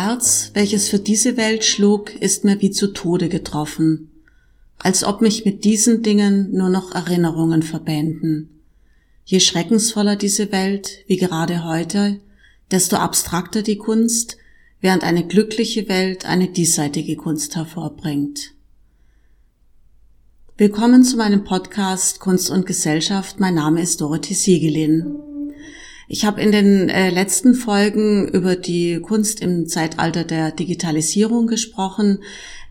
Herz, welches für diese Welt schlug, ist mir wie zu Tode getroffen, als ob mich mit diesen Dingen nur noch Erinnerungen verbänden. Je schreckensvoller diese Welt, wie gerade heute, desto abstrakter die Kunst, während eine glückliche Welt eine diesseitige Kunst hervorbringt. Willkommen zu meinem Podcast Kunst und Gesellschaft. Mein Name ist Dorothee Siegelin. Ich habe in den äh, letzten Folgen über die Kunst im Zeitalter der Digitalisierung gesprochen.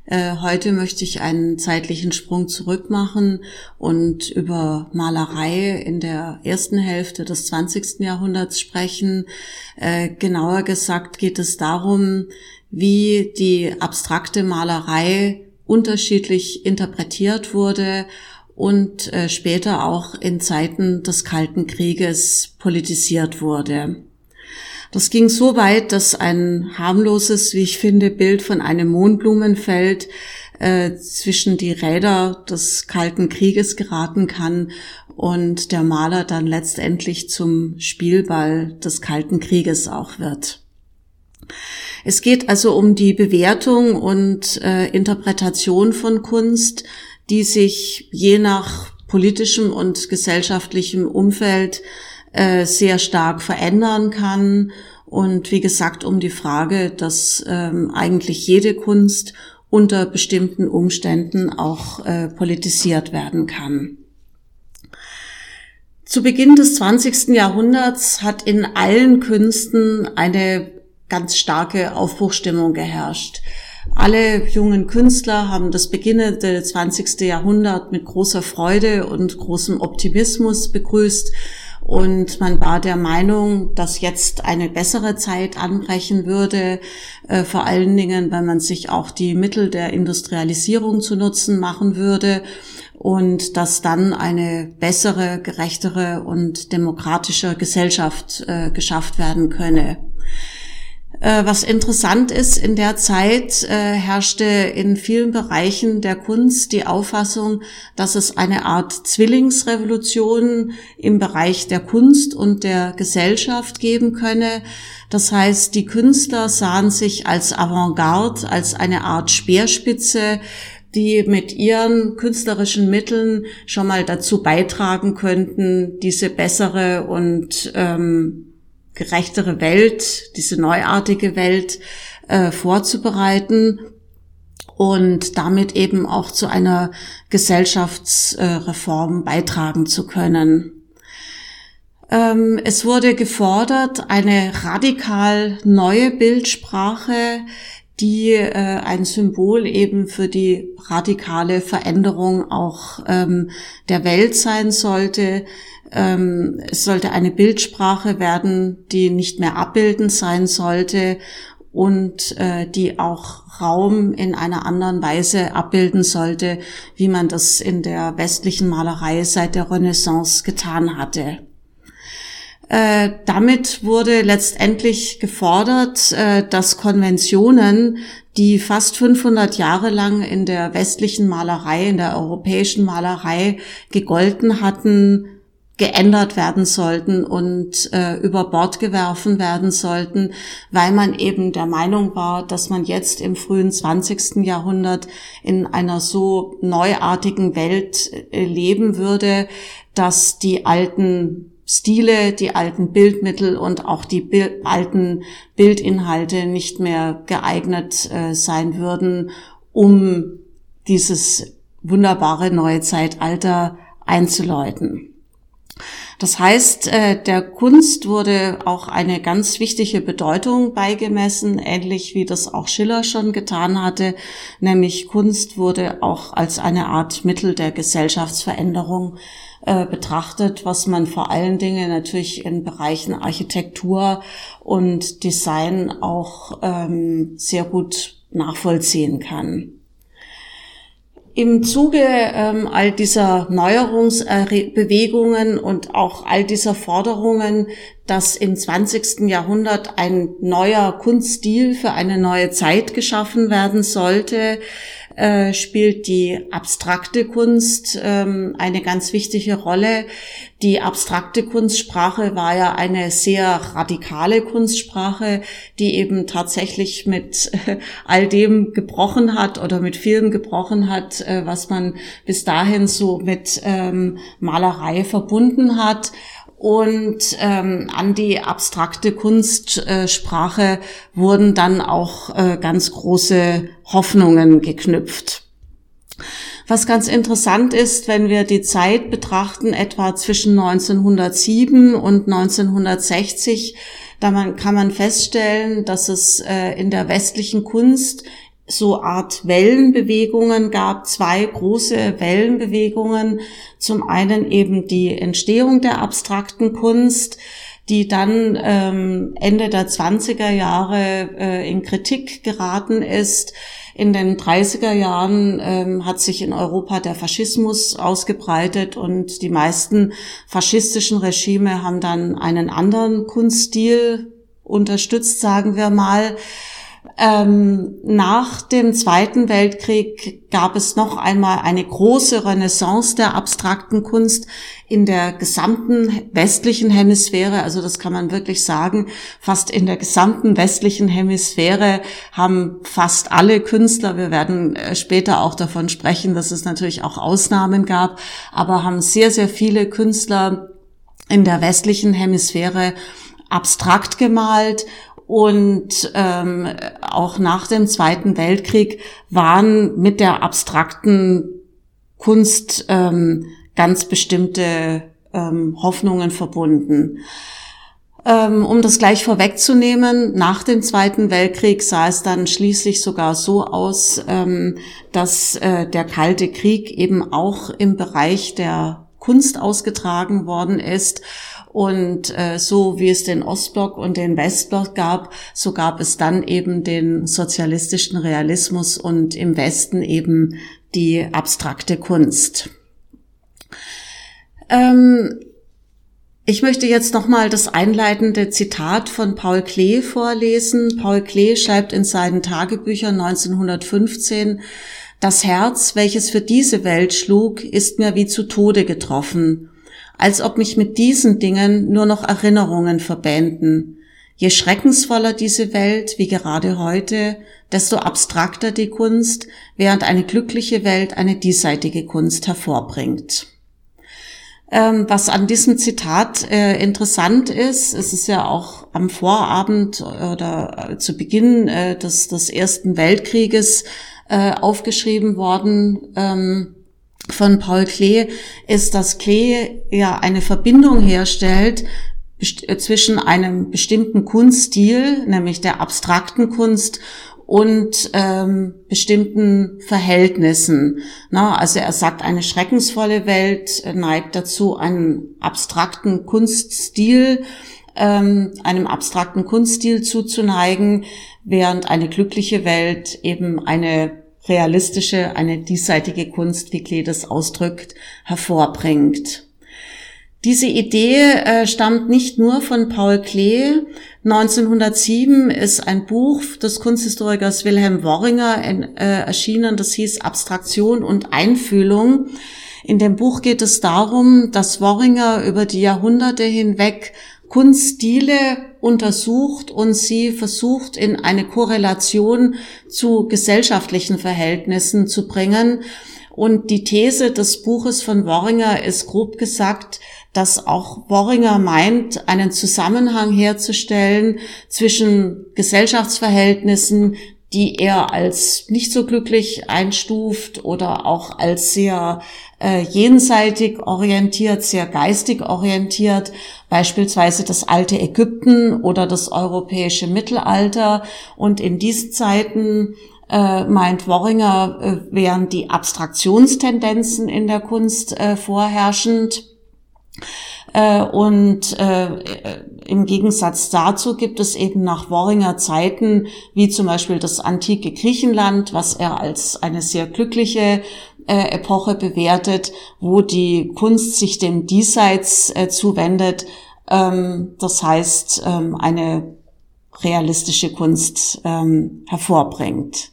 Äh, heute möchte ich einen zeitlichen Sprung zurück machen und über Malerei in der ersten Hälfte des 20. Jahrhunderts sprechen. Äh, genauer gesagt geht es darum, wie die abstrakte Malerei unterschiedlich interpretiert wurde und äh, später auch in Zeiten des Kalten Krieges politisiert wurde. Das ging so weit, dass ein harmloses, wie ich finde, Bild von einem Mohnblumenfeld äh, zwischen die Räder des Kalten Krieges geraten kann und der Maler dann letztendlich zum Spielball des Kalten Krieges auch wird. Es geht also um die Bewertung und äh, Interpretation von Kunst, die sich je nach politischem und gesellschaftlichem Umfeld äh, sehr stark verändern kann. Und wie gesagt, um die Frage, dass ähm, eigentlich jede Kunst unter bestimmten Umständen auch äh, politisiert werden kann. Zu Beginn des 20. Jahrhunderts hat in allen Künsten eine ganz starke Aufbruchstimmung geherrscht. Alle jungen Künstler haben das beginnende 20. Jahrhundert mit großer Freude und großem Optimismus begrüßt. Und man war der Meinung, dass jetzt eine bessere Zeit anbrechen würde, äh, vor allen Dingen, wenn man sich auch die Mittel der Industrialisierung zu Nutzen machen würde und dass dann eine bessere, gerechtere und demokratische Gesellschaft äh, geschafft werden könne. Äh, was interessant ist, in der Zeit äh, herrschte in vielen Bereichen der Kunst die Auffassung, dass es eine Art Zwillingsrevolution im Bereich der Kunst und der Gesellschaft geben könne. Das heißt, die Künstler sahen sich als Avantgarde, als eine Art Speerspitze, die mit ihren künstlerischen Mitteln schon mal dazu beitragen könnten, diese bessere und ähm, gerechtere Welt, diese neuartige Welt äh, vorzubereiten und damit eben auch zu einer Gesellschaftsreform beitragen zu können. Ähm, es wurde gefordert, eine radikal neue Bildsprache, die äh, ein Symbol eben für die radikale Veränderung auch ähm, der Welt sein sollte, ähm, es sollte eine Bildsprache werden, die nicht mehr abbildend sein sollte und äh, die auch Raum in einer anderen Weise abbilden sollte, wie man das in der westlichen Malerei seit der Renaissance getan hatte. Äh, damit wurde letztendlich gefordert, äh, dass Konventionen, die fast 500 Jahre lang in der westlichen Malerei, in der europäischen Malerei gegolten hatten, geändert werden sollten und äh, über Bord geworfen werden sollten, weil man eben der Meinung war, dass man jetzt im frühen 20. Jahrhundert in einer so neuartigen Welt äh, leben würde, dass die alten Stile, die alten Bildmittel und auch die Bil alten Bildinhalte nicht mehr geeignet äh, sein würden, um dieses wunderbare neue Zeitalter einzuläuten. Das heißt, äh, der Kunst wurde auch eine ganz wichtige Bedeutung beigemessen, ähnlich wie das auch Schiller schon getan hatte, nämlich Kunst wurde auch als eine Art Mittel der Gesellschaftsveränderung äh, betrachtet, was man vor allen Dingen natürlich in Bereichen Architektur und Design auch ähm, sehr gut nachvollziehen kann. Im Zuge ähm, all dieser Neuerungsbewegungen und auch all dieser Forderungen, dass im 20. Jahrhundert ein neuer Kunststil für eine neue Zeit geschaffen werden sollte, äh, spielt die abstrakte Kunst ähm, eine ganz wichtige Rolle. Die abstrakte Kunstsprache war ja eine sehr radikale Kunstsprache, die eben tatsächlich mit all dem gebrochen hat oder mit vielem gebrochen hat, äh, was man bis dahin so mit ähm, Malerei verbunden hat und ähm, an die abstrakte Kunstsprache äh, wurden dann auch äh, ganz große Hoffnungen geknüpft. Was ganz interessant ist, wenn wir die Zeit betrachten, etwa zwischen 1907 und 1960, da man, kann man feststellen, dass es äh, in der westlichen Kunst so Art Wellenbewegungen gab, zwei große Wellenbewegungen. Zum einen eben die Entstehung der abstrakten Kunst, die dann ähm, Ende der 20er Jahre äh, in Kritik geraten ist. In den 30er Jahren ähm, hat sich in Europa der Faschismus ausgebreitet und die meisten faschistischen Regime haben dann einen anderen Kunststil unterstützt, sagen wir mal. Ähm, nach dem Zweiten Weltkrieg gab es noch einmal eine große Renaissance der abstrakten Kunst in der gesamten westlichen Hemisphäre. Also das kann man wirklich sagen. Fast in der gesamten westlichen Hemisphäre haben fast alle Künstler, wir werden äh, später auch davon sprechen, dass es natürlich auch Ausnahmen gab, aber haben sehr, sehr viele Künstler in der westlichen Hemisphäre abstrakt gemalt und ähm, auch nach dem Zweiten Weltkrieg waren mit der abstrakten Kunst ähm, ganz bestimmte ähm, Hoffnungen verbunden. Ähm, um das gleich vorwegzunehmen, nach dem Zweiten Weltkrieg sah es dann schließlich sogar so aus, ähm, dass äh, der Kalte Krieg eben auch im Bereich der Kunst ausgetragen worden ist und äh, so wie es den Ostblock und den Westblock gab, so gab es dann eben den sozialistischen Realismus und im Westen eben die abstrakte Kunst. Ähm, ich möchte jetzt nochmal das einleitende Zitat von Paul Klee vorlesen. Paul Klee schreibt in seinen Tagebüchern 1915, das Herz, welches für diese Welt schlug, ist mir wie zu Tode getroffen als ob mich mit diesen Dingen nur noch Erinnerungen verbänden. Je schreckensvoller diese Welt, wie gerade heute, desto abstrakter die Kunst, während eine glückliche Welt eine diesseitige Kunst hervorbringt. Ähm, was an diesem Zitat äh, interessant ist, es ist ja auch am Vorabend oder äh, zu Beginn äh, des, des Ersten Weltkrieges äh, aufgeschrieben worden. Ähm, von Paul Klee ist, dass Klee ja eine Verbindung herstellt äh, zwischen einem bestimmten Kunststil, nämlich der abstrakten Kunst, und ähm, bestimmten Verhältnissen. Na, also er sagt, eine schreckensvolle Welt neigt dazu, einen abstrakten Kunststil, ähm, einem abstrakten Kunststil zuzuneigen, während eine glückliche Welt eben eine realistische, eine diesseitige Kunst, wie Klee das ausdrückt, hervorbringt. Diese Idee äh, stammt nicht nur von Paul Klee. 1907 ist ein Buch des Kunsthistorikers Wilhelm Worringer äh, erschienen, das hieß Abstraktion und Einfühlung. In dem Buch geht es darum, dass Worringer über die Jahrhunderte hinweg Kunststile untersucht und sie versucht in eine Korrelation zu gesellschaftlichen Verhältnissen zu bringen. Und die These des Buches von Worringer ist grob gesagt, dass auch Worringer meint, einen Zusammenhang herzustellen zwischen Gesellschaftsverhältnissen, die er als nicht so glücklich einstuft oder auch als sehr äh, jenseitig orientiert, sehr geistig orientiert, beispielsweise das alte Ägypten oder das europäische Mittelalter. Und in diesen Zeiten äh, meint Worringer, äh, wären die Abstraktionstendenzen in der Kunst äh, vorherrschend. Äh, und äh, im Gegensatz dazu gibt es eben nach Worringer Zeiten, wie zum Beispiel das antike Griechenland, was er als eine sehr glückliche äh, Epoche bewertet, wo die Kunst sich dem Diesseits zuwendet, Ähm, das heißt, ähm, eine realistische Kunst ähm, hervorbringt.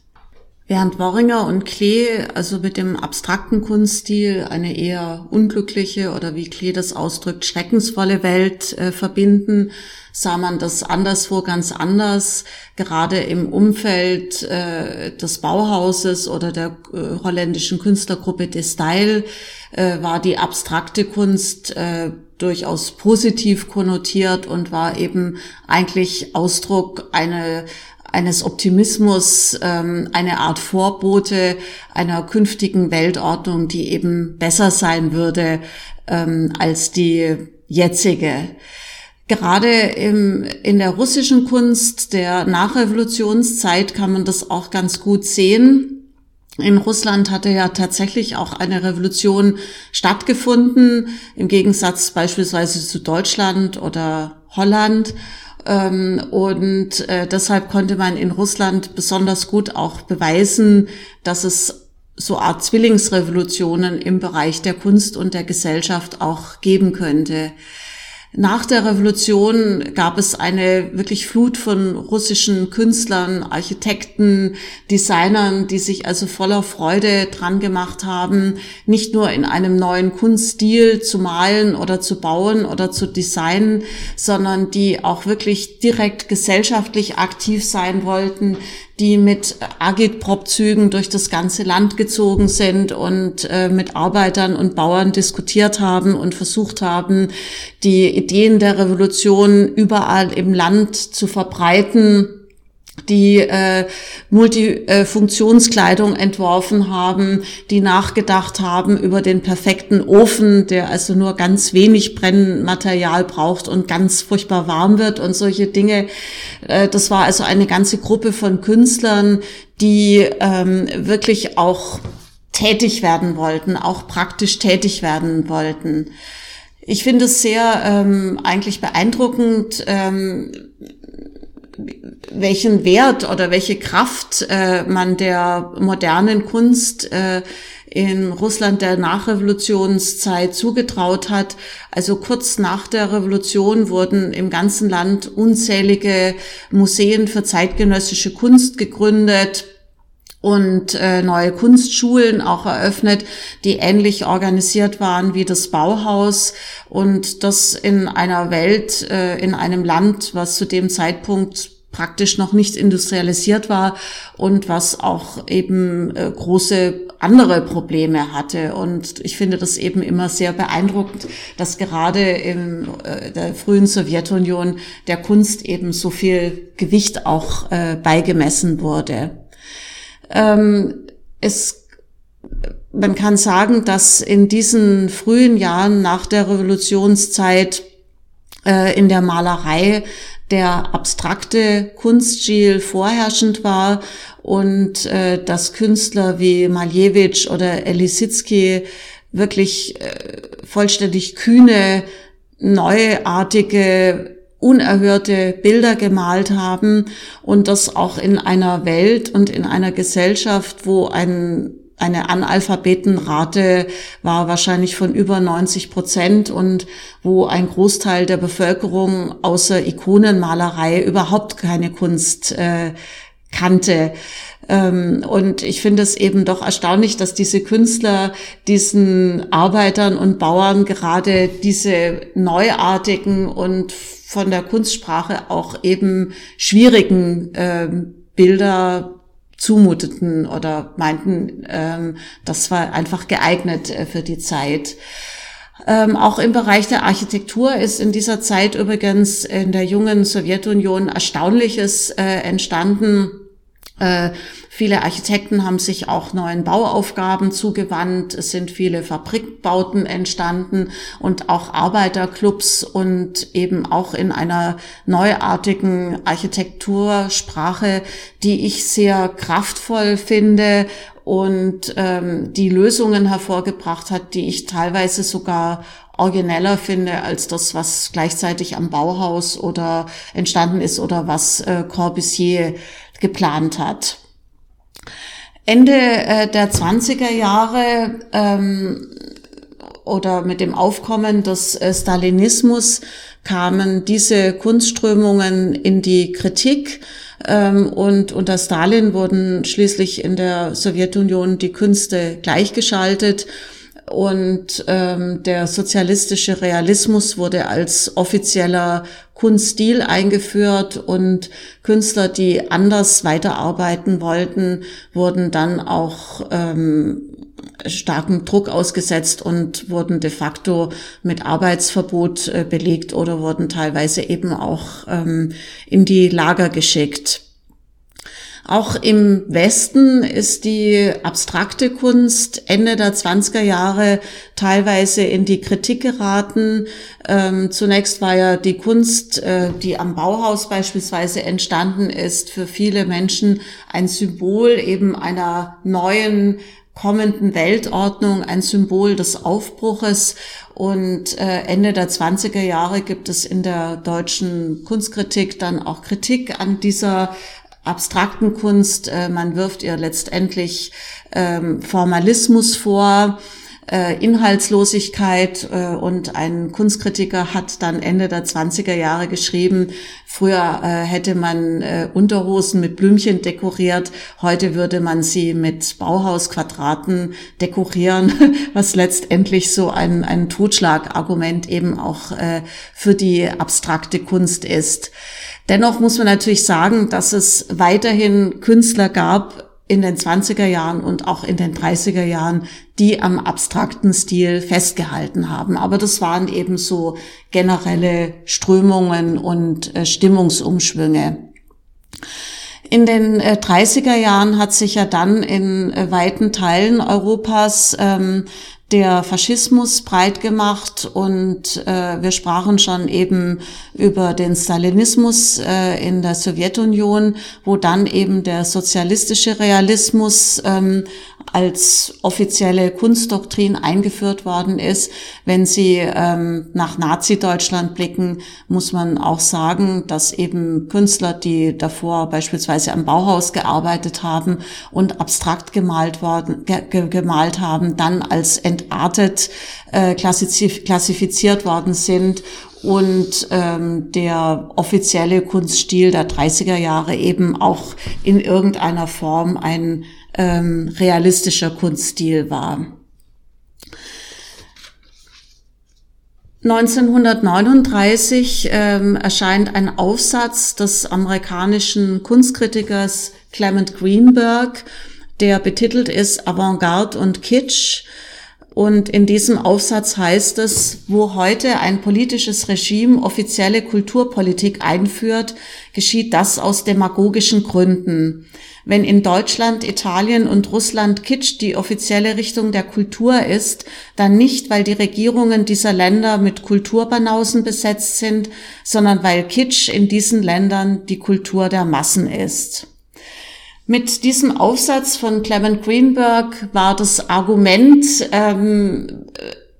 Während Worringer und Klee also mit dem abstrakten Kunststil eine eher unglückliche oder wie Klee das ausdrückt, schreckensvolle Welt äh, verbinden, sah man das anderswo ganz anders. Gerade im Umfeld äh, des Bauhauses oder der äh, holländischen Künstlergruppe De Style äh, war die abstrakte Kunst äh, durchaus positiv konnotiert und war eben eigentlich Ausdruck eine eines Optimismus, ähm, eine Art Vorbote einer künftigen Weltordnung, die eben besser sein würde ähm, als die jetzige. Gerade im, in der russischen Kunst der Nachrevolutionszeit kann man das auch ganz gut sehen. In Russland hatte ja tatsächlich auch eine Revolution stattgefunden, im Gegensatz beispielsweise zu Deutschland oder Holland. Ähm, und äh, deshalb konnte man in Russland besonders gut auch beweisen, dass es so Art Zwillingsrevolutionen im Bereich der Kunst und der Gesellschaft auch geben könnte. Nach der Revolution gab es eine wirklich Flut von russischen Künstlern, Architekten, Designern, die sich also voller Freude dran gemacht haben, nicht nur in einem neuen Kunststil zu malen oder zu bauen oder zu designen, sondern die auch wirklich direkt gesellschaftlich aktiv sein wollten, die mit Agitprop-Zügen durch das ganze Land gezogen sind und äh, mit Arbeitern und Bauern diskutiert haben und versucht haben, die Ideen der Revolution überall im Land zu verbreiten die äh, Multifunktionskleidung entworfen haben, die nachgedacht haben über den perfekten Ofen, der also nur ganz wenig Brennmaterial braucht und ganz furchtbar warm wird und solche Dinge. Äh, das war also eine ganze Gruppe von Künstlern, die ähm, wirklich auch tätig werden wollten, auch praktisch tätig werden wollten. Ich finde es sehr ähm, eigentlich beeindruckend, ähm, welchen Wert oder welche Kraft äh, man der modernen Kunst äh, in Russland der Nachrevolutionszeit zugetraut hat. Also kurz nach der Revolution wurden im ganzen Land unzählige Museen für zeitgenössische Kunst gegründet und äh, neue Kunstschulen auch eröffnet, die ähnlich organisiert waren wie das Bauhaus und das in einer Welt, äh, in einem Land, was zu dem Zeitpunkt praktisch noch nicht industrialisiert war und was auch eben äh, große andere Probleme hatte. Und ich finde das eben immer sehr beeindruckend, dass gerade in äh, der frühen Sowjetunion der Kunst eben so viel Gewicht auch äh, beigemessen wurde. Ähm, es, man kann sagen, dass in diesen frühen Jahren nach der Revolutionszeit äh, in der Malerei der abstrakte Kunststil vorherrschend war und äh, dass Künstler wie Malevich oder Elisitsky wirklich äh, vollständig kühne, neuartige unerhörte Bilder gemalt haben und das auch in einer Welt und in einer Gesellschaft, wo ein eine Analphabetenrate war wahrscheinlich von über 90 Prozent und wo ein Großteil der Bevölkerung außer Ikonenmalerei überhaupt keine Kunst äh, kannte. Ähm, und ich finde es eben doch erstaunlich, dass diese Künstler diesen Arbeitern und Bauern gerade diese neuartigen und von der Kunstsprache auch eben schwierigen ähm, Bilder zumuteten oder meinten, ähm, das war einfach geeignet äh, für die Zeit. Ähm, auch im Bereich der Architektur ist in dieser Zeit übrigens in der jungen Sowjetunion Erstaunliches äh, entstanden. Äh, viele Architekten haben sich auch neuen Bauaufgaben zugewandt. Es sind viele Fabrikbauten entstanden und auch Arbeiterclubs und eben auch in einer neuartigen Architektursprache, die ich sehr kraftvoll finde und ähm, die Lösungen hervorgebracht hat, die ich teilweise sogar origineller finde als das, was gleichzeitig am Bauhaus oder entstanden ist oder was äh, Corbusier geplant hat. Ende äh, der 20er Jahre ähm, oder mit dem Aufkommen des äh, Stalinismus kamen diese Kunstströmungen in die Kritik ähm, und unter Stalin wurden schließlich in der Sowjetunion die Künste gleichgeschaltet und ähm, der sozialistische Realismus wurde als offizieller Kunststil eingeführt und Künstler, die anders weiterarbeiten wollten, wurden dann auch ähm, starken Druck ausgesetzt und wurden de facto mit Arbeitsverbot äh, belegt oder wurden teilweise eben auch ähm, in die Lager geschickt. Auch im Westen ist die abstrakte Kunst Ende der 20er Jahre teilweise in die Kritik geraten. Ähm, zunächst war ja die Kunst, äh, die am Bauhaus beispielsweise entstanden ist, für viele Menschen ein Symbol eben einer neuen kommenden Weltordnung, ein Symbol des Aufbruches. Und äh, Ende der 20er Jahre gibt es in der deutschen Kunstkritik dann auch Kritik an dieser abstrakten Kunst. Äh, man wirft ihr letztendlich ähm, Formalismus vor, äh, Inhaltslosigkeit äh, und ein Kunstkritiker hat dann Ende der 20er Jahre geschrieben, früher hätte man Unterhosen mit Blümchen dekoriert, heute würde man sie mit Bauhausquadraten dekorieren, was letztendlich so ein, ein Totschlagargument eben auch für die abstrakte Kunst ist. Dennoch muss man natürlich sagen, dass es weiterhin Künstler gab in den 20er Jahren und auch in den 30er Jahren, die am abstrakten Stil festgehalten haben. Aber das waren eben so generelle Strömungen und äh, Stimmungsumschwünge. In den äh, 30er Jahren hat sich ja dann in äh, weiten Teilen Europas ähm, der Faschismus breit gemacht und äh, wir sprachen schon eben über den Stalinismus äh, in der Sowjetunion, wo dann eben der sozialistische Realismus ähm, als offizielle Kunstdoktrin eingeführt worden ist. Wenn Sie ähm, nach Nazi-Deutschland blicken, muss man auch sagen, dass eben Künstler, die davor beispielsweise am Bauhaus gearbeitet haben und abstrakt gemalt worden, ge gemalt haben, dann als entartet äh, klassifiziert worden sind und ähm, der offizielle Kunststil der 30er Jahre eben auch in irgendeiner Form ein ähm, realistischer Kunststil war. 1939 ähm, erscheint ein Aufsatz des amerikanischen Kunstkritikers Clement Greenberg, der betitelt ist Avantgarde und Kitsch. Und in diesem Aufsatz heißt es, wo heute ein politisches Regime offizielle Kulturpolitik einführt, geschieht das aus demagogischen Gründen. Wenn in Deutschland, Italien und Russland Kitsch die offizielle Richtung der Kultur ist, dann nicht, weil die Regierungen dieser Länder mit Kulturbanausen besetzt sind, sondern weil Kitsch in diesen Ländern die Kultur der Massen ist. Mit diesem Aufsatz von Clement Greenberg war das Argument ähm,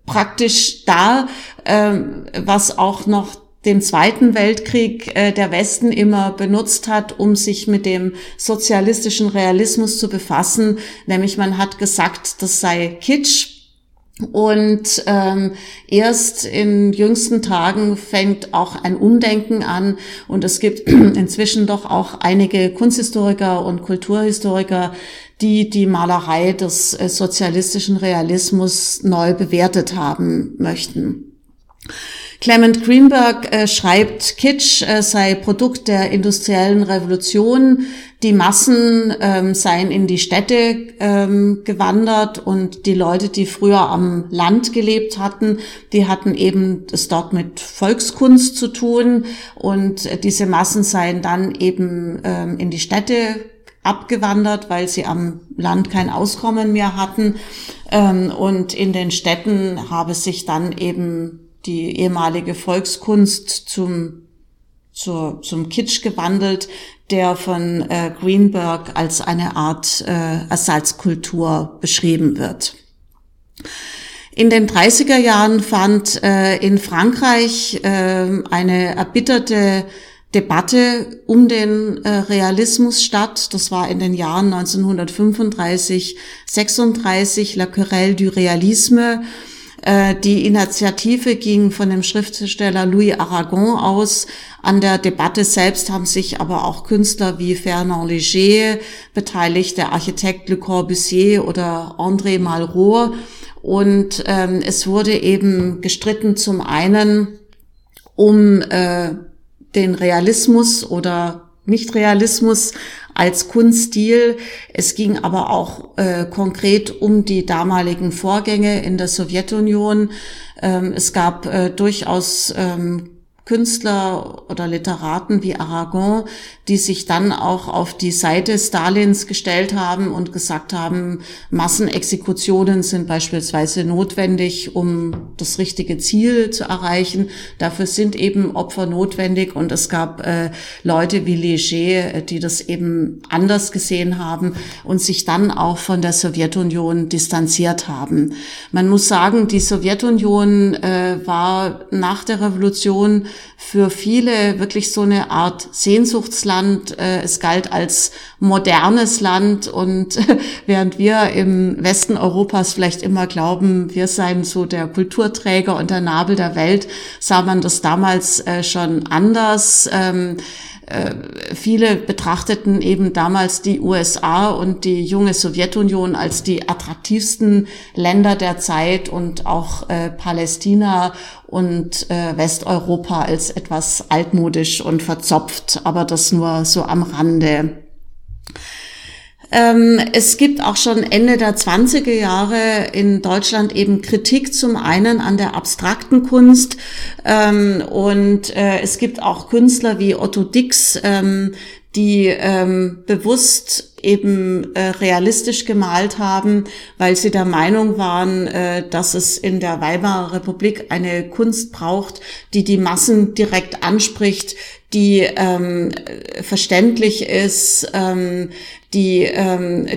praktisch da, ähm, was auch noch dem Zweiten Weltkrieg äh, der Westen immer benutzt hat, um sich mit dem sozialistischen Realismus zu befassen. Nämlich man hat gesagt, das sei Kitsch. Und ähm, erst in jüngsten Tagen fängt auch ein Umdenken an und es gibt inzwischen doch auch einige Kunsthistoriker und Kulturhistoriker, die die Malerei des äh, sozialistischen Realismus neu bewertet haben möchten. Clement Greenberg äh, schreibt, Kitsch äh, sei Produkt der industriellen Revolution. Die Massen ähm, seien in die Städte ähm, gewandert und die Leute, die früher am Land gelebt hatten, die hatten eben es dort mit Volkskunst zu tun und äh, diese Massen seien dann eben ähm, in die Städte abgewandert, weil sie am Land kein Auskommen mehr hatten. Ähm, und in den Städten habe sich dann eben die ehemalige Volkskunst zum, zur, zum Kitsch gewandelt, der von äh, Greenberg als eine Art äh, Ersatzkultur beschrieben wird. In den 30er Jahren fand äh, in Frankreich äh, eine erbitterte Debatte um den äh, Realismus statt. Das war in den Jahren 1935, 36, La Querelle du Realisme die Initiative ging von dem Schriftsteller Louis Aragon aus. An der Debatte selbst haben sich aber auch Künstler wie Fernand Léger beteiligt, der Architekt Le Corbusier oder André Malraux. Und ähm, es wurde eben gestritten zum einen um äh, den Realismus oder Nicht-Realismus als Kunststil. Es ging aber auch äh, konkret um die damaligen Vorgänge in der Sowjetunion. Ähm, es gab äh, durchaus ähm, Künstler oder Literaten wie Aragon, die sich dann auch auf die Seite Stalins gestellt haben und gesagt haben, Massenexekutionen sind beispielsweise notwendig, um das richtige Ziel zu erreichen. Dafür sind eben Opfer notwendig und es gab äh, Leute wie Leger, die das eben anders gesehen haben und sich dann auch von der Sowjetunion distanziert haben. Man muss sagen, die Sowjetunion äh, war nach der Revolution für viele wirklich so eine Art Sehnsuchtsland. Äh, es galt als modernes Land und während wir im Westen Europas vielleicht immer glauben, wir seien so der Kulturträger und der Nabel der Welt, sah man das damals äh, schon anders. Äh, viele betrachteten eben damals die USA und die junge Sowjetunion als die attraktivsten Länder der Zeit und auch äh, Palästina und äh, Westeuropa als etwas altmodisch und verzopft, aber das nur so am Rande. Ähm, es gibt auch schon Ende der 20er Jahre in Deutschland eben Kritik zum einen an der abstrakten Kunst ähm, und äh, es gibt auch Künstler wie Otto Dix, ähm, die ähm, bewusst eben äh, realistisch gemalt haben, weil sie der Meinung waren, äh, dass es in der Weimarer Republik eine Kunst braucht, die die Massen direkt anspricht, die ähm, verständlich ist, ähm, die ähm,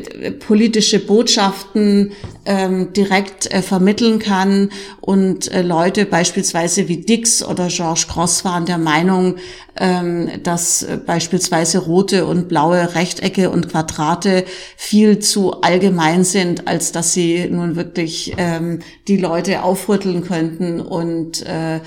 politische Botschaften ähm, direkt äh, vermitteln kann. Und äh, Leute beispielsweise wie Dix oder Georges Cross waren der Meinung, ähm, dass äh, beispielsweise rote und blaue Rechtecke und Quadrate viel zu allgemein sind, als dass sie nun wirklich ähm, die Leute aufrütteln könnten und äh,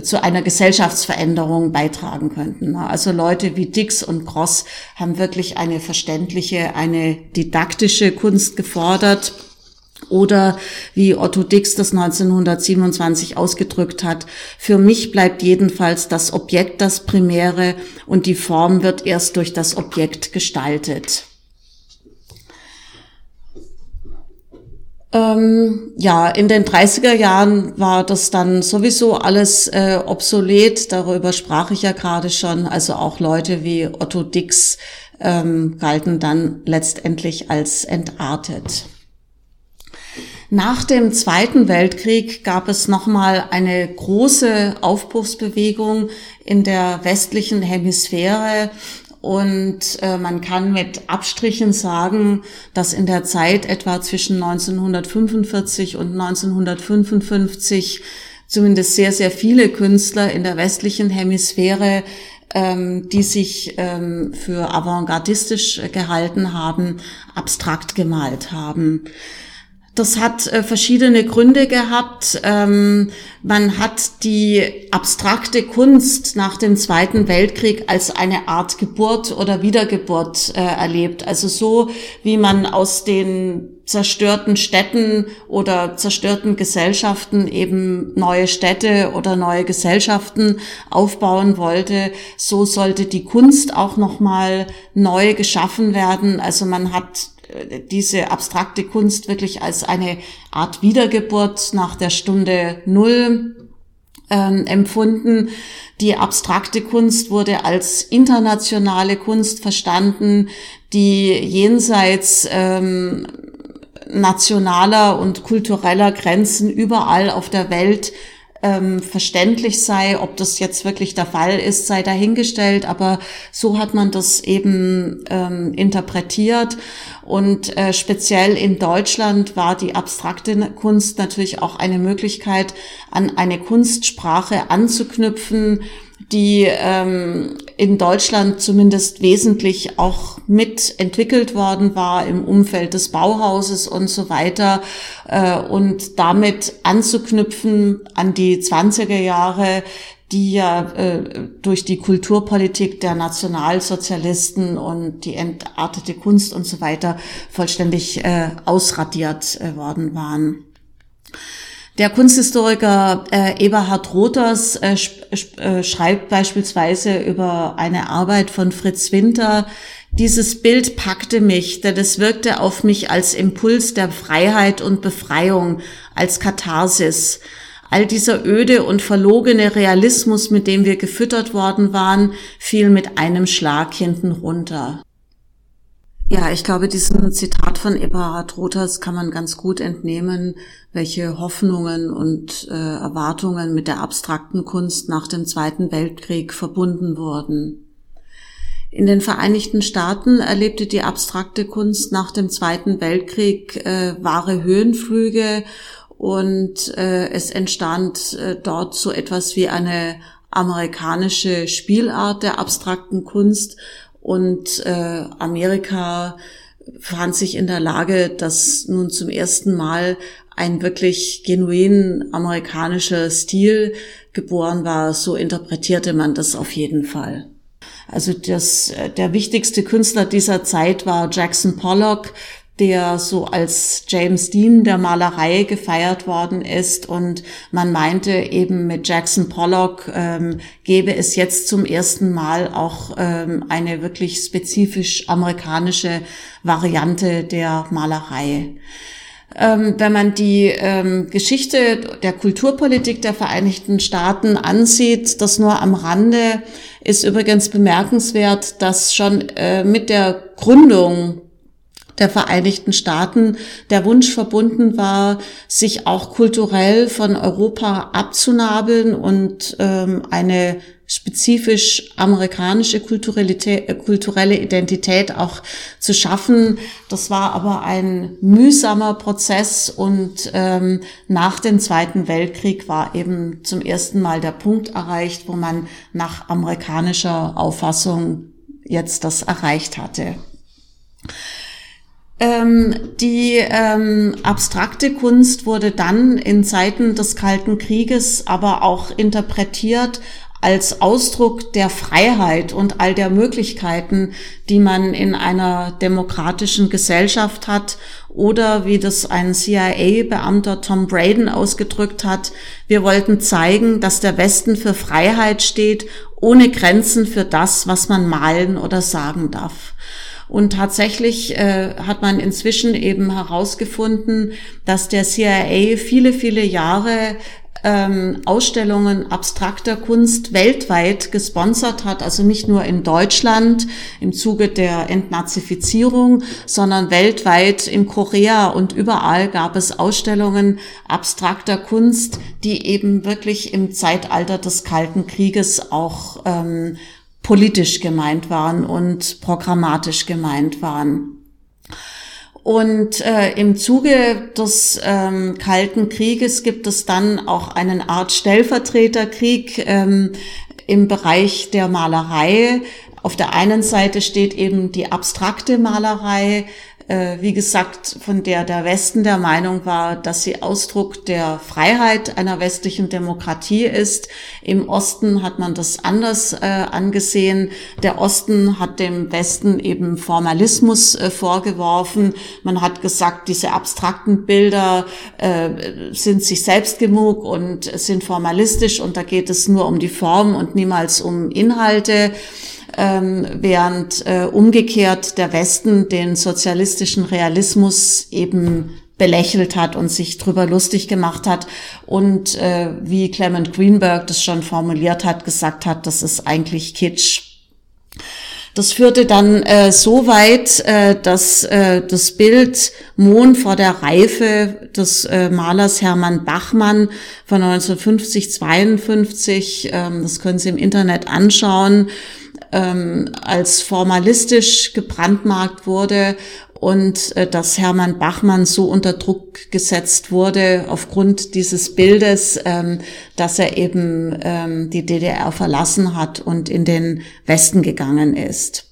zu einer Gesellschaftsveränderung beitragen könnten. Also Leute wie Dix und Gross haben wirklich eine verständliche, eine didaktische Kunst gefordert. Oder wie Otto Dix das 1927 ausgedrückt hat, für mich bleibt jedenfalls das Objekt das Primäre und die Form wird erst durch das Objekt gestaltet. Ähm, ja, in den 30er Jahren war das dann sowieso alles äh, obsolet. Darüber sprach ich ja gerade schon. Also auch Leute wie Otto Dix ähm, galten dann letztendlich als entartet. Nach dem Zweiten Weltkrieg gab es nochmal eine große Aufbruchsbewegung in der westlichen Hemisphäre und äh, man kann mit Abstrichen sagen, dass in der Zeit etwa zwischen 1945 und 1955 zumindest sehr, sehr viele Künstler in der westlichen Hemisphäre, ähm, die sich ähm, für avantgardistisch gehalten haben, abstrakt gemalt haben. Das hat äh, verschiedene Gründe gehabt. Ähm, man hat die abstrakte Kunst nach dem Zweiten Weltkrieg als eine Art Geburt oder Wiedergeburt äh, erlebt. Also so, wie man aus den zerstörten Städten oder zerstörten Gesellschaften eben neue Städte oder neue Gesellschaften aufbauen wollte, so sollte die Kunst auch noch mal neu geschaffen werden. Also man hat diese abstrakte Kunst wirklich als eine Art Wiedergeburt nach der Stunde Null ähm, empfunden. Die abstrakte Kunst wurde als internationale Kunst verstanden, die jenseits ähm, nationaler und kultureller Grenzen überall auf der Welt ähm, verständlich sei. Ob das jetzt wirklich der Fall ist, sei dahingestellt, aber so hat man das eben ähm, interpretiert. Und äh, speziell in Deutschland war die abstrakte Kunst natürlich auch eine Möglichkeit, an eine Kunstsprache anzuknüpfen, die ähm, in Deutschland zumindest wesentlich auch mitentwickelt worden war im Umfeld des Bauhauses und so weiter äh, und damit anzuknüpfen an die 20er Jahre, die ja äh, durch die Kulturpolitik der Nationalsozialisten und die entartete Kunst und so weiter vollständig äh, ausradiert äh, worden waren. Der Kunsthistoriker äh, Eberhard Rothers äh, äh, schreibt beispielsweise über eine Arbeit von Fritz Winter, dieses Bild packte mich, denn es wirkte auf mich als Impuls der Freiheit und Befreiung, als Katharsis. All dieser öde und verlogene Realismus, mit dem wir gefüttert worden waren, fiel mit einem Schlag hinten runter. Ja, ich glaube, diesem Zitat von Eberhard Rothers kann man ganz gut entnehmen, welche Hoffnungen und äh, Erwartungen mit der abstrakten Kunst nach dem Zweiten Weltkrieg verbunden wurden. In den Vereinigten Staaten erlebte die abstrakte Kunst nach dem Zweiten Weltkrieg äh, wahre Höhenflüge und äh, es entstand äh, dort so etwas wie eine amerikanische Spielart der abstrakten Kunst, und äh, Amerika fand sich in der Lage, dass nun zum ersten Mal ein wirklich genuin amerikanischer Stil geboren war. So interpretierte man das auf jeden Fall. Also das, der wichtigste Künstler dieser Zeit war Jackson Pollock, der so als James Dean der Malerei gefeiert worden ist. Und man meinte eben mit Jackson Pollock ähm, gäbe es jetzt zum ersten Mal auch ähm, eine wirklich spezifisch amerikanische Variante der Malerei. Ähm, wenn man die ähm, Geschichte der Kulturpolitik der Vereinigten Staaten ansieht, das nur am Rande, ist übrigens bemerkenswert, dass schon äh, mit der Gründung der Vereinigten Staaten der Wunsch verbunden war, sich auch kulturell von Europa abzunabeln und ähm, eine spezifisch amerikanische kulturelle Identität auch zu schaffen. Das war aber ein mühsamer Prozess und ähm, nach dem Zweiten Weltkrieg war eben zum ersten Mal der Punkt erreicht, wo man nach amerikanischer Auffassung jetzt das erreicht hatte. Ähm, die ähm, abstrakte Kunst wurde dann in Zeiten des Kalten Krieges aber auch interpretiert als Ausdruck der Freiheit und all der Möglichkeiten, die man in einer demokratischen Gesellschaft hat. Oder wie das ein CIA-Beamter Tom Braden ausgedrückt hat, wir wollten zeigen, dass der Westen für Freiheit steht, ohne Grenzen für das, was man malen oder sagen darf. Und tatsächlich äh, hat man inzwischen eben herausgefunden, dass der CIA viele, viele Jahre ähm, Ausstellungen abstrakter Kunst weltweit gesponsert hat, also nicht nur in Deutschland im Zuge der Entnazifizierung, sondern weltweit in Korea. Und überall gab es Ausstellungen abstrakter Kunst, die eben wirklich im Zeitalter des Kalten Krieges auch ähm, politisch gemeint waren und programmatisch gemeint waren. Und äh, im Zuge des ähm, Kalten Krieges gibt es dann auch eine Art Stellvertreterkrieg ähm, im Bereich der Malerei. Auf der einen Seite steht eben die abstrakte Malerei, wie gesagt, von der der Westen der Meinung war, dass sie Ausdruck der Freiheit einer westlichen Demokratie ist. Im Osten hat man das anders äh, angesehen. Der Osten hat dem Westen eben Formalismus äh, vorgeworfen. Man hat gesagt, diese abstrakten Bilder äh, sind sich selbst genug und sind formalistisch und da geht es nur um die Form und niemals um Inhalte ähm, während äh, umgekehrt der Westen den sozialistischen Realismus eben belächelt hat und sich drüber lustig gemacht hat und äh, wie Clement Greenberg das schon formuliert hat, gesagt hat, das ist eigentlich Kitsch. Das führte dann äh, so weit, äh, dass äh, das Bild Mohn vor der Reife des äh, Malers Hermann Bachmann von 1950, 52, ähm, das können Sie im Internet anschauen, ähm, als formalistisch gebrandmarkt wurde und äh, dass Hermann Bachmann so unter Druck gesetzt wurde aufgrund dieses Bildes, ähm, dass er eben ähm, die DDR verlassen hat und in den Westen gegangen ist.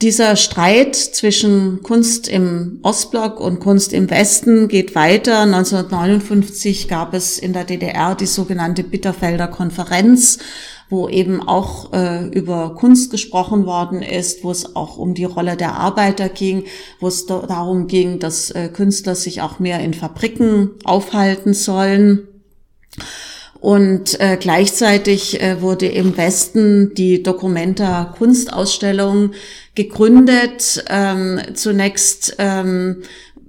Dieser Streit zwischen Kunst im Ostblock und Kunst im Westen geht weiter. 1959 gab es in der DDR die sogenannte Bitterfelder Konferenz, wo eben auch äh, über Kunst gesprochen worden ist, wo es auch um die Rolle der Arbeiter ging, wo es darum ging, dass äh, Künstler sich auch mehr in Fabriken aufhalten sollen. Und äh, gleichzeitig äh, wurde im Westen die Documenta Kunstausstellung gegründet. Ähm, zunächst ähm,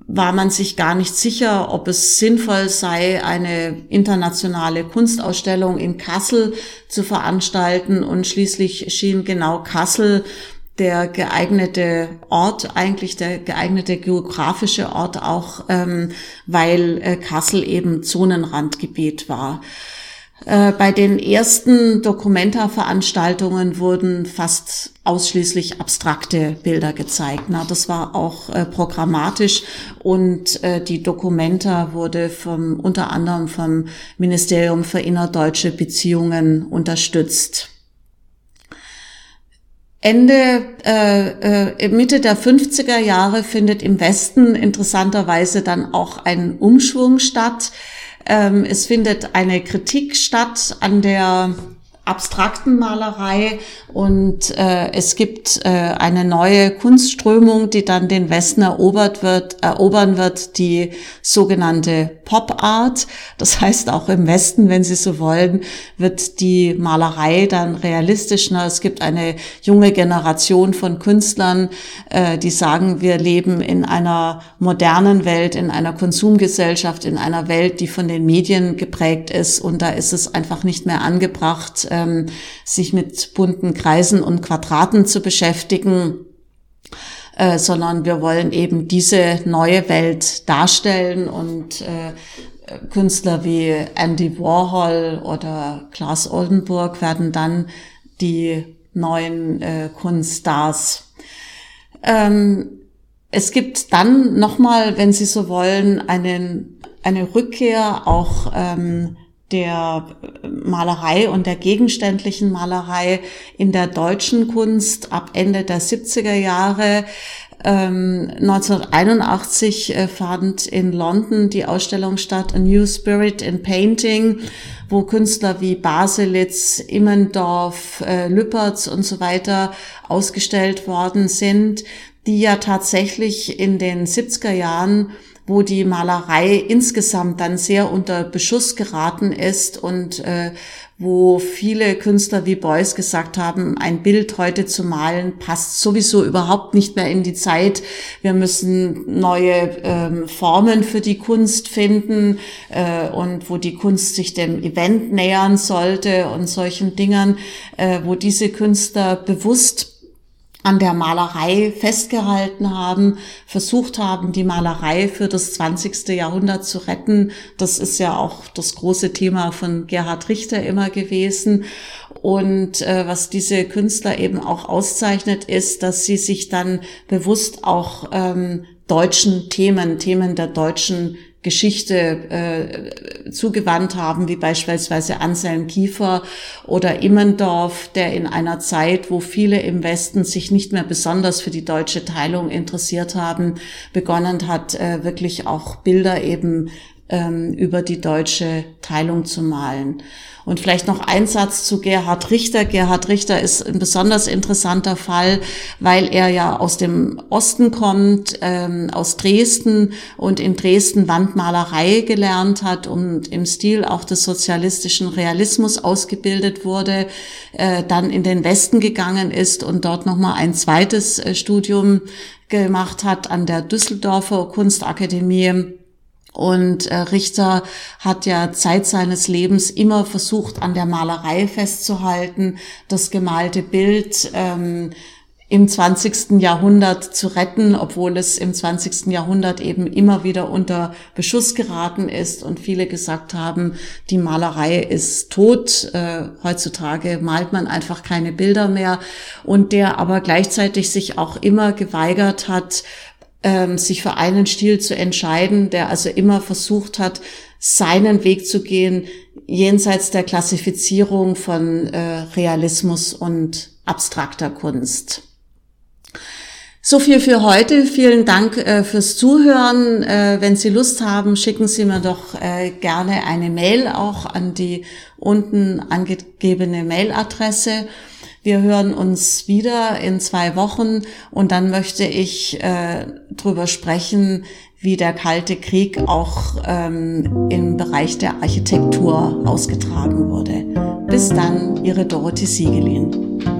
war man sich gar nicht sicher, ob es sinnvoll sei, eine internationale Kunstausstellung in Kassel zu veranstalten. Und schließlich schien genau Kassel der geeignete Ort, eigentlich der geeignete geografische Ort auch, ähm, weil äh, Kassel eben Zonenrandgebiet war. Äh, bei den ersten Dokumenta-Veranstaltungen wurden fast ausschließlich abstrakte Bilder gezeigt. Na, das war auch äh, programmatisch und äh, die Dokumenta wurde vom, unter anderem vom Ministerium für innerdeutsche Beziehungen unterstützt. Ende, äh, äh, Mitte der 50er Jahre findet im Westen interessanterweise dann auch ein Umschwung statt. Ähm, es findet eine Kritik statt an der abstrakten Malerei und äh, es gibt äh, eine neue Kunstströmung, die dann den Westen erobert wird, erobern wird, die sogenannte Pop Art. Das heißt auch im Westen, wenn Sie so wollen, wird die Malerei dann realistischer. Es gibt eine junge Generation von Künstlern, äh, die sagen, wir leben in einer modernen Welt, in einer Konsumgesellschaft, in einer Welt, die von den Medien geprägt ist und da ist es einfach nicht mehr angebracht, ähm, sich mit bunten Kreisen und Quadraten zu beschäftigen. Äh, sondern wir wollen eben diese neue Welt darstellen und äh, Künstler wie Andy Warhol oder Klaas Oldenburg werden dann die neuen äh, Kunststars. Ähm, es gibt dann nochmal, wenn Sie so wollen, einen, eine Rückkehr auch ähm, der Malerei und der gegenständlichen Malerei in der deutschen Kunst ab Ende der 70er Jahre. 1981 ähm, äh, fand in London die Ausstellung statt A New Spirit in Painting, wo Künstler wie Baselitz, Immendorf, äh, Lüpertz und so weiter ausgestellt worden sind, die ja tatsächlich in den 70er Jahren wo die Malerei insgesamt dann sehr unter Beschuss geraten ist und äh, wo viele Künstler wie Beuys gesagt haben, ein Bild heute zu malen passt sowieso überhaupt nicht mehr in die Zeit. Wir müssen neue ähm, Formen für die Kunst finden äh, und wo die Kunst sich dem Event nähern sollte und solchen Dingern, äh, wo diese Künstler bewusst an der Malerei festgehalten haben, versucht haben, die Malerei für das 20. Jahrhundert zu retten. Das ist ja auch das große Thema von Gerhard Richter immer gewesen. Und äh, was diese Künstler eben auch auszeichnet, ist, dass sie sich dann bewusst auch ähm, deutschen Themen, Themen der deutschen Geschichte äh, zugewandt haben, wie beispielsweise Anselm Kiefer oder Immendorf, der in einer Zeit, wo viele im Westen sich nicht mehr besonders für die deutsche Teilung interessiert haben, begonnen hat, äh, wirklich auch Bilder eben ähm, über die deutsche Teilung zu malen. Und vielleicht noch ein Satz zu Gerhard Richter. Gerhard Richter ist ein besonders interessanter Fall, weil er ja aus dem Osten kommt, ähm, aus Dresden und in Dresden Wandmalerei gelernt hat und im Stil auch des sozialistischen Realismus ausgebildet wurde, äh, dann in den Westen gegangen ist und dort nochmal ein zweites äh, Studium gemacht hat an der Düsseldorfer Kunstakademie und äh, Richter hat ja Zeit seines Lebens immer versucht, an der Malerei festzuhalten, das gemalte Bild ähm, im 20. Jahrhundert zu retten, obwohl es im 20. Jahrhundert eben immer wieder unter Beschuss geraten ist und viele gesagt haben, die Malerei ist tot, äh, heutzutage malt man einfach keine Bilder mehr und der aber gleichzeitig sich auch immer geweigert hat, ähm, sich für einen Stil zu entscheiden, der also immer versucht hat, seinen Weg zu gehen, jenseits der Klassifizierung von äh, Realismus und abstrakter Kunst. So viel für heute. Vielen Dank äh, fürs Zuhören. Äh, wenn Sie Lust haben, schicken Sie mir doch äh, gerne eine Mail auch an die unten angegebene Mailadresse. Wir hören uns wieder in zwei Wochen und dann möchte ich äh, drüber sprechen, wie der Kalte Krieg auch ähm, im Bereich der Architektur ausgetragen wurde. Bis dann, Ihre Dorothee Siegelin.